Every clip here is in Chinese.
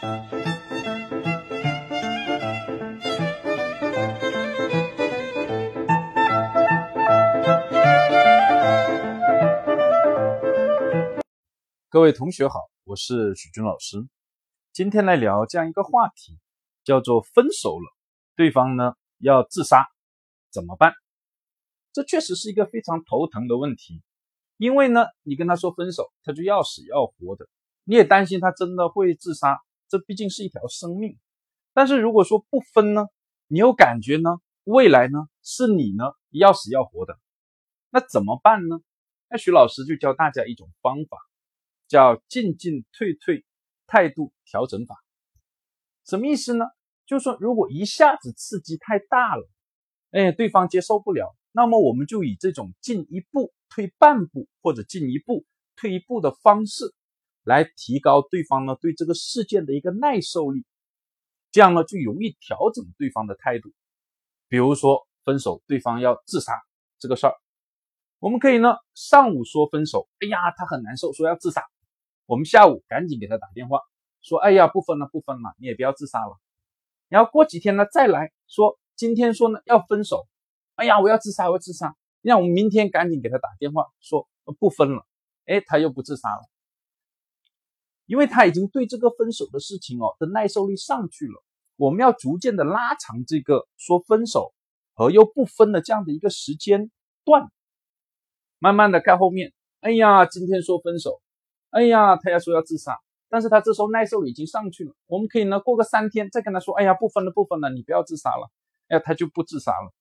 各位同学好，我是许军老师。今天来聊这样一个话题，叫做分手了，对方呢要自杀，怎么办？这确实是一个非常头疼的问题，因为呢，你跟他说分手，他就要死要活的，你也担心他真的会自杀，这毕竟是一条生命。但是如果说不分呢，你又感觉呢，未来呢是你呢要死要活的，那怎么办呢？那徐老师就教大家一种方法。叫进进退退态度调整法，什么意思呢？就是说，如果一下子刺激太大了，哎，对方接受不了，那么我们就以这种进一步退半步或者进一步退一步的方式，来提高对方呢对这个事件的一个耐受力，这样呢就容易调整对方的态度。比如说分手，对方要自杀这个事儿，我们可以呢上午说分手，哎呀，他很难受，说要自杀。我们下午赶紧给他打电话，说：“哎呀，不分了，不分了，你也不要自杀了。”然后过几天呢，再来说，今天说呢要分手，哎呀，我要自杀，我要自杀。让我们明天赶紧给他打电话，说不分了。哎，他又不自杀了，因为他已经对这个分手的事情哦的耐受力上去了。我们要逐渐的拉长这个说分手和又不分的这样的一个时间段，慢慢的看后面。哎呀，今天说分手。哎呀，他要说要自杀，但是他这时候耐受力已经上去了。我们可以呢过个三天再跟他说，哎呀不分了不分了，你不要自杀了。哎，他就不自杀了。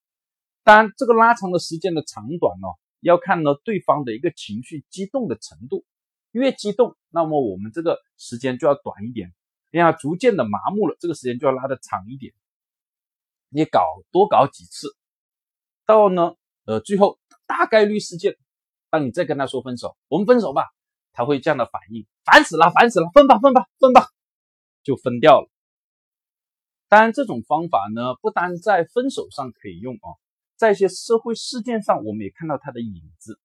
当然，这个拉长的时间的长短呢，要看呢对方的一个情绪激动的程度。越激动，那么我们这个时间就要短一点。哎呀，逐渐的麻木了，这个时间就要拉的长一点。你搞多搞几次，到呢呃最后大概率事件，当你再跟他说分手，我们分手吧。他会这样的反应，烦死了，烦死了，分吧，分吧，分吧，就分掉了。当然，这种方法呢，不单在分手上可以用啊，在一些社会事件上，我们也看到它的影子。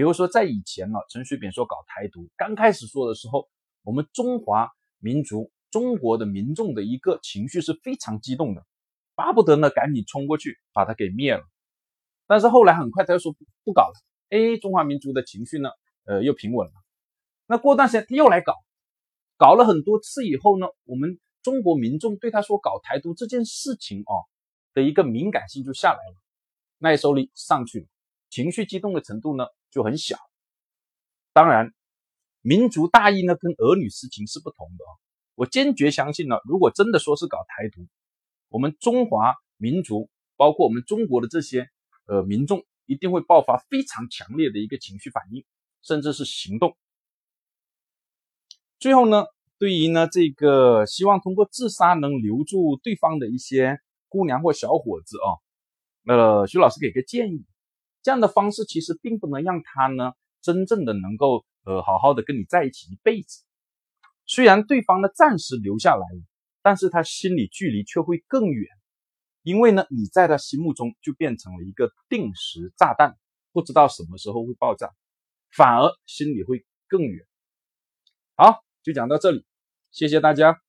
比如说，在以前呢，陈水扁说搞台独，刚开始说的时候，我们中华民族、中国的民众的一个情绪是非常激动的，巴不得呢赶紧冲过去把他给灭了。但是后来很快他又说不搞了，哎，中华民族的情绪呢？呃，又平稳了。那过段时间他又来搞，搞了很多次以后呢，我们中国民众对他说搞台独这件事情哦的一个敏感性就下来了，耐受力上去了，情绪激动的程度呢就很小。当然，民族大义呢跟儿女私情是不同的啊。我坚决相信呢，如果真的说是搞台独，我们中华民族包括我们中国的这些呃民众一定会爆发非常强烈的一个情绪反应。甚至是行动。最后呢，对于呢这个希望通过自杀能留住对方的一些姑娘或小伙子啊，呃，徐老师给个建议，这样的方式其实并不能让他呢真正的能够呃好好的跟你在一起一辈子。虽然对方呢暂时留下来了，但是他心里距离却会更远，因为呢你在他心目中就变成了一个定时炸弹，不知道什么时候会爆炸。反而心里会更远。好，就讲到这里，谢谢大家。